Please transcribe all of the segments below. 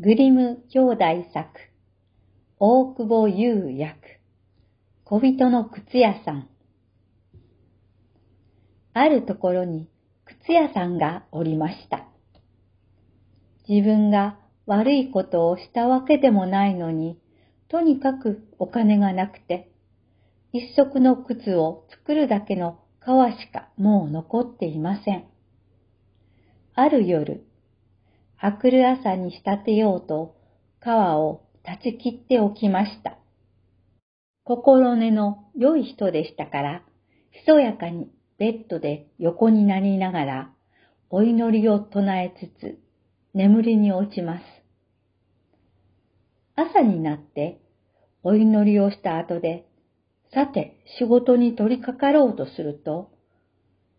グリム兄弟作、大久保優役、小人の靴屋さん。あるところに靴屋さんがおりました。自分が悪いことをしたわけでもないのに、とにかくお金がなくて、一足の靴を作るだけの皮しかもう残っていません。ある夜、あくる朝に仕立てようと皮を断ち切っておきました。心根の良い人でしたから、ひそやかにベッドで横になりながら、お祈りを唱えつつ、眠りに落ちます。朝になって、お祈りをした後で、さて仕事に取り掛かろうとすると、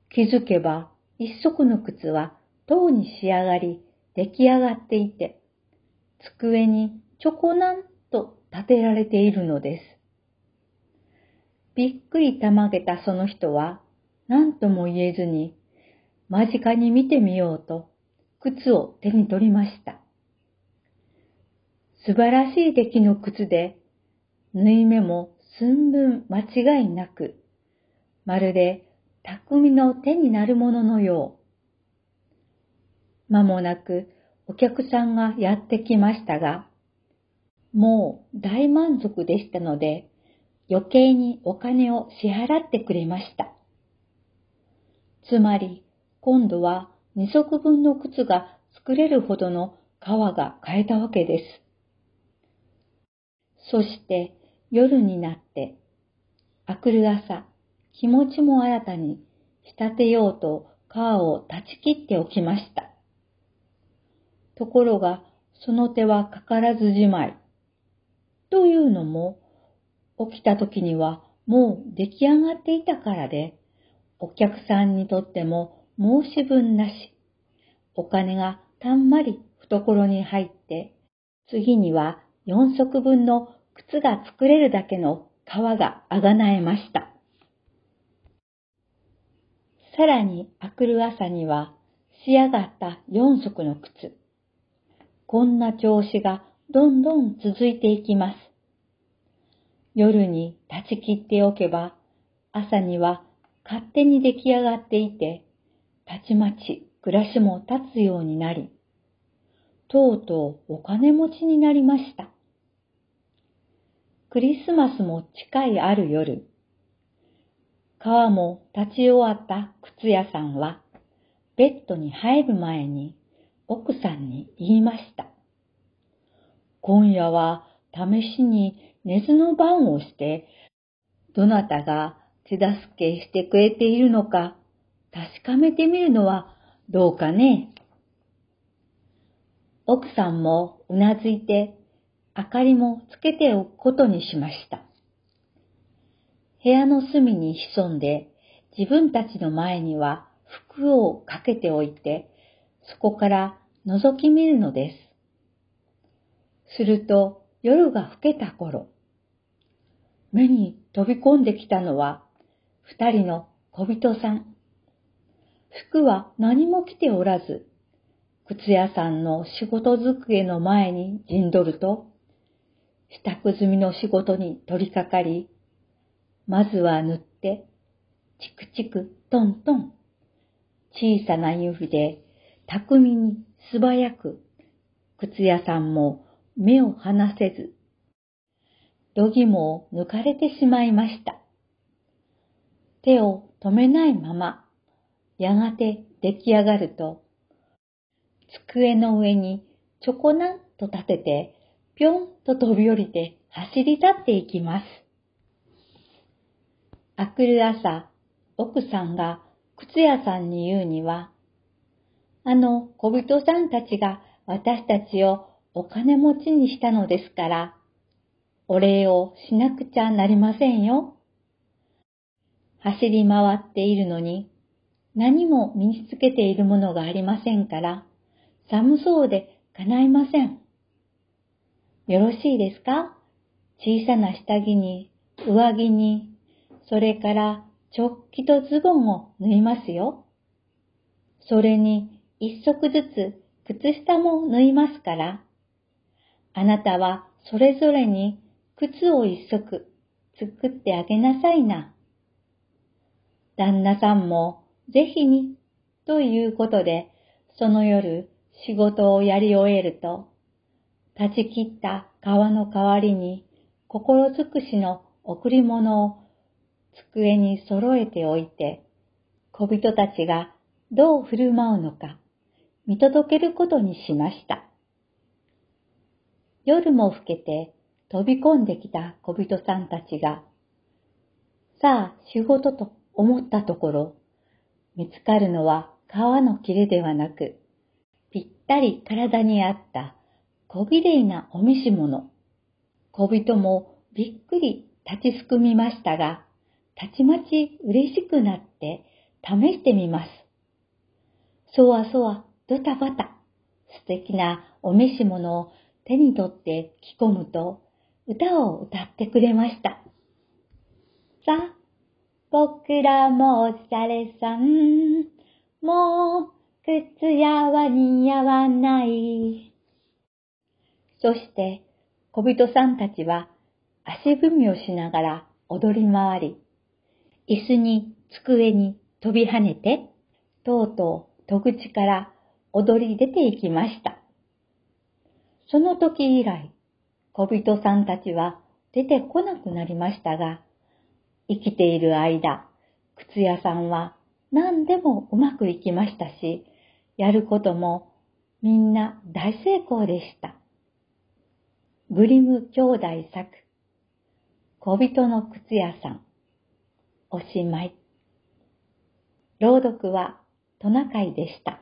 気づけば一足の靴はとうに仕上がり、出来上がっていて、机にちょこなんと立てられているのです。びっくりたまげたその人は、何とも言えずに、間近に見てみようと、靴を手に取りました。素晴らしい出来の靴で、縫い目も寸分間違いなく、まるで匠の手になるもののよう。間もなくお客さんがやってきましたが、もう大満足でしたので、余計にお金を支払ってくれました。つまり、今度は二足分の靴が作れるほどの皮が買えたわけです。そして夜になって、あくる朝、気持ちも新たに仕立てようと皮を断ち切っておきました。ところが、その手はかからずじまい。というのも、起きた時にはもう出来上がっていたからで、お客さんにとっても申し分なし。お金がたんまり懐に入って、次には4足分の靴が作れるだけの皮があがなえました。さらにあくる朝には仕上がった4足の靴。こんな調子がどんどん続いていきます。夜に断ち切っておけば、朝には勝手に出来上がっていて、たちまち暮らしも立つようになり、とうとうお金持ちになりました。クリスマスも近いある夜、川も立ち終わった靴屋さんは、ベッドに入る前に奥さんに言いました。今夜は試しに寝ずの番をして、どなたが手助けしてくれているのか確かめてみるのはどうかね。奥さんもうなずいて、明かりもつけておくことにしました。部屋の隅に潜んで、自分たちの前には服をかけておいて、そこから覗き見るのです。すると夜が更けた頃、目に飛び込んできたのは二人の小人さん。服は何も着ておらず、靴屋さんの仕事机の前に陣取ると、支度済みの仕事に取り掛かり、まずは塗って、チクチクトントン、小さな指で巧みに素早く、靴屋さんも目を離せず、どぎもを抜かれてしまいました。手を止めないまま、やがて出来上がると、机の上にちょこなんと立てて、ぴょんと飛び降りて走り立っていきます。あくる朝、奥さんが靴屋さんに言うには、あの小人さんたちが私たちをお金持ちにしたのですから、お礼をしなくちゃなりませんよ。走り回っているのに、何も身につけているものがありませんから、寒そうで叶いません。よろしいですか？小さな下着に、上着に、それから直帰とズボンを縫いますよ。それに一足ずつ靴下も縫いますから、あなたはそれぞれに靴を一足作ってあげなさいな。旦那さんもぜひに、ということで、その夜仕事をやり終えると、断ち切った川の代わりに心尽くしの贈り物を机に揃えておいて、小人たちがどう振る舞うのか見届けることにしました。夜も更けて飛び込んできた小人さんたちが、さあ仕事と思ったところ、見つかるのは川の切れではなく、ぴったり体に合った小綺麗なお召し物。小人もびっくり立ちすくみましたが、たちまち嬉しくなって試してみます。そわそわ、ドタバタ、素敵なお召し物を手に取って着込むと、歌を歌ってくれました。さあ、僕らもおしゃれさん。もう、靴屋は似合わない。そして、小人さんたちは足踏みをしながら踊り回り、椅子に机に飛び跳ねて、とうとう戸口から踊り出ていきました。その時以来、小人さんたちは出てこなくなりましたが、生きている間、靴屋さんは何でもうまくいきましたし、やることもみんな大成功でした。グリム兄弟作、小人の靴屋さん、おしまい。朗読はトナカイでした。